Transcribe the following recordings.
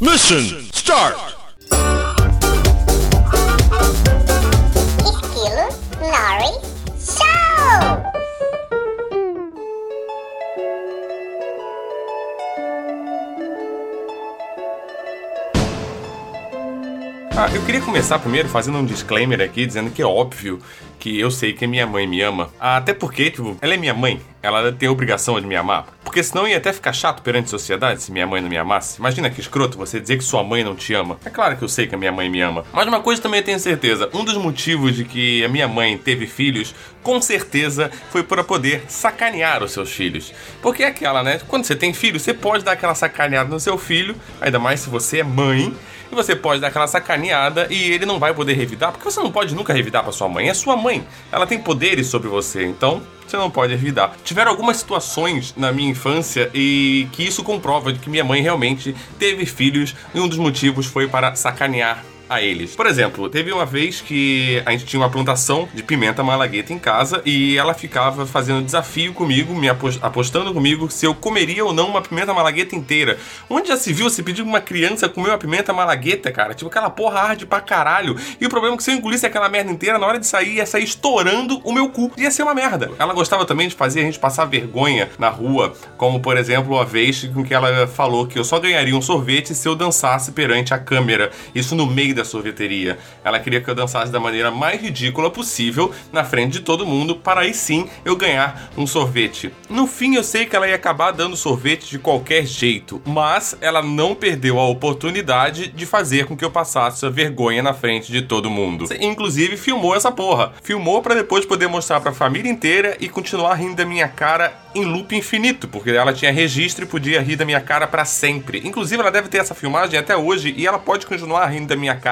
Mission start! Esquilo Nori Show! Ah, eu queria começar primeiro fazendo um disclaimer aqui, dizendo que é óbvio que eu sei que minha mãe me ama. Até porque, tipo, ela é minha mãe. Ela tem a obrigação de me amar. Porque senão ia até ficar chato perante a sociedade se minha mãe não me amasse. Imagina que escroto você dizer que sua mãe não te ama. É claro que eu sei que a minha mãe me ama. Mas uma coisa também eu tenho certeza: um dos motivos de que a minha mãe teve filhos, com certeza, foi para poder sacanear os seus filhos. Porque é aquela, né? Quando você tem filho, você pode dar aquela sacaneada no seu filho, ainda mais se você é mãe. E você pode dar aquela sacaneada e ele não vai poder revidar, porque você não pode nunca revidar para sua mãe. É sua mãe. Ela tem poderes sobre você, então você não pode revidar. Tiveram algumas situações na minha infância e que isso comprova de que minha mãe realmente teve filhos e um dos motivos foi para sacanear a eles. Por exemplo, teve uma vez que a gente tinha uma plantação de pimenta malagueta em casa e ela ficava fazendo desafio comigo, me apostando comigo se eu comeria ou não uma pimenta malagueta inteira. Onde já se viu você pedir uma criança comer uma pimenta malagueta, cara? Tipo, aquela porra arde pra caralho. E o problema é que se eu engolisse aquela merda inteira, na hora de sair, ia sair estourando o meu cu. Ia ser uma merda. Ela gostava também de fazer a gente passar vergonha na rua, como por exemplo, uma vez com que ela falou que eu só ganharia um sorvete se eu dançasse perante a câmera. Isso no meio da sorveteria. Ela queria que eu dançasse da maneira mais ridícula possível na frente de todo mundo para aí sim eu ganhar um sorvete. No fim eu sei que ela ia acabar dando sorvete de qualquer jeito, mas ela não perdeu a oportunidade de fazer com que eu passasse a vergonha na frente de todo mundo. Inclusive filmou essa porra. Filmou para depois poder mostrar para a família inteira e continuar rindo da minha cara em loop infinito, porque ela tinha registro e podia rir da minha cara para sempre. Inclusive ela deve ter essa filmagem até hoje e ela pode continuar rindo da minha cara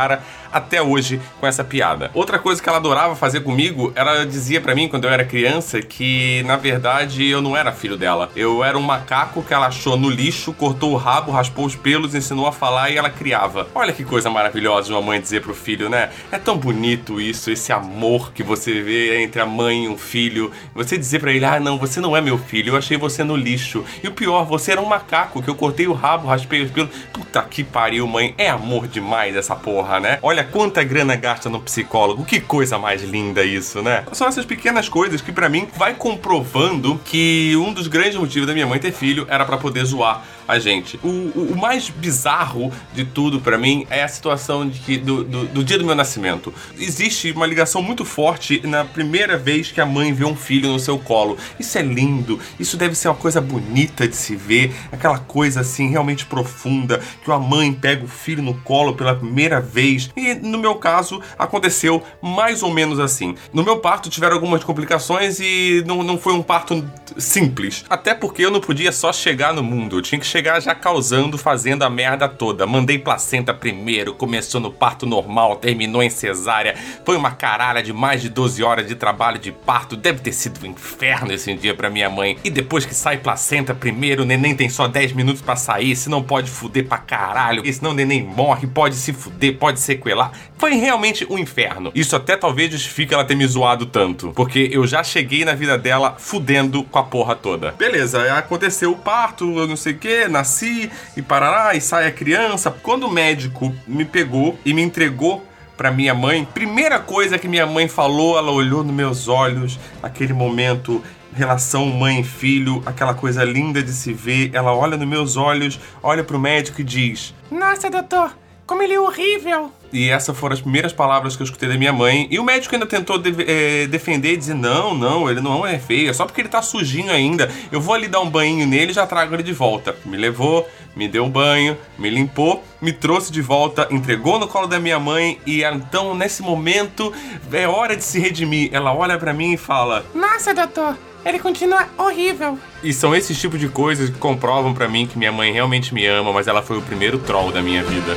até hoje com essa piada. Outra coisa que ela adorava fazer comigo, ela dizia para mim quando eu era criança que na verdade eu não era filho dela. Eu era um macaco que ela achou no lixo, cortou o rabo, raspou os pelos, ensinou a falar e ela criava. Olha que coisa maravilhosa uma mãe dizer pro filho, né? É tão bonito isso, esse amor que você vê entre a mãe e um filho. Você dizer para ele: "Ah, não, você não é meu filho, eu achei você no lixo". E o pior, você era um macaco que eu cortei o rabo, raspei os pelos. Puta que pariu, mãe. É amor demais essa porra, né? Olha quanta grana gasta no psicólogo. Que coisa mais linda isso, né? São essas pequenas coisas que para mim vai comprovando que um dos grandes motivos da minha mãe ter filho era para poder zoar a gente. O, o, o mais bizarro de tudo para mim é a situação de que do, do, do, dia do meu nascimento. Existe uma ligação muito forte na primeira vez que a mãe vê um filho no seu colo. Isso é lindo, isso deve ser uma coisa bonita de se ver, aquela coisa assim realmente profunda, que uma mãe pega o filho no colo pela primeira vez. E no meu caso, aconteceu mais ou menos assim. No meu parto tiveram algumas complicações e não, não foi um parto simples. Até porque eu não podia só chegar no mundo, eu tinha que chegar já causando, fazendo a merda toda. Mandei placenta primeiro, começou no parto normal, terminou em cesárea. Foi uma caralha de mais de 12 horas de trabalho de parto. Deve ter sido um inferno esse dia pra minha mãe. E depois que sai placenta primeiro, o neném tem só 10 minutos para sair, se não pode fuder pra caralho. E senão o neném morre, pode se fuder, pode sequelar. Foi realmente um inferno. Isso até talvez justifique ela ter me zoado tanto. Porque eu já cheguei na vida dela fudendo com a porra toda. Beleza, aconteceu o parto, eu não sei o que, nasci e parará, e sai a criança. Quando o médico me pegou e me entregou para minha mãe, primeira coisa que minha mãe falou, ela olhou nos meus olhos, aquele momento relação mãe-filho, aquela coisa linda de se ver. Ela olha nos meus olhos, olha pro médico e diz: Nossa, doutor, como ele é horrível. E essas foram as primeiras palavras que eu escutei da minha mãe. E o médico ainda tentou de é, defender e dizer: não, não, ele não é feio, é só porque ele tá sujinho ainda. Eu vou ali dar um banho nele e já trago ele de volta. Me levou, me deu um banho, me limpou, me trouxe de volta, entregou no colo da minha mãe. E então, nesse momento, é hora de se redimir. Ela olha para mim e fala: Nossa, doutor, ele continua horrível. E são esses tipos de coisas que comprovam para mim que minha mãe realmente me ama, mas ela foi o primeiro troll da minha vida.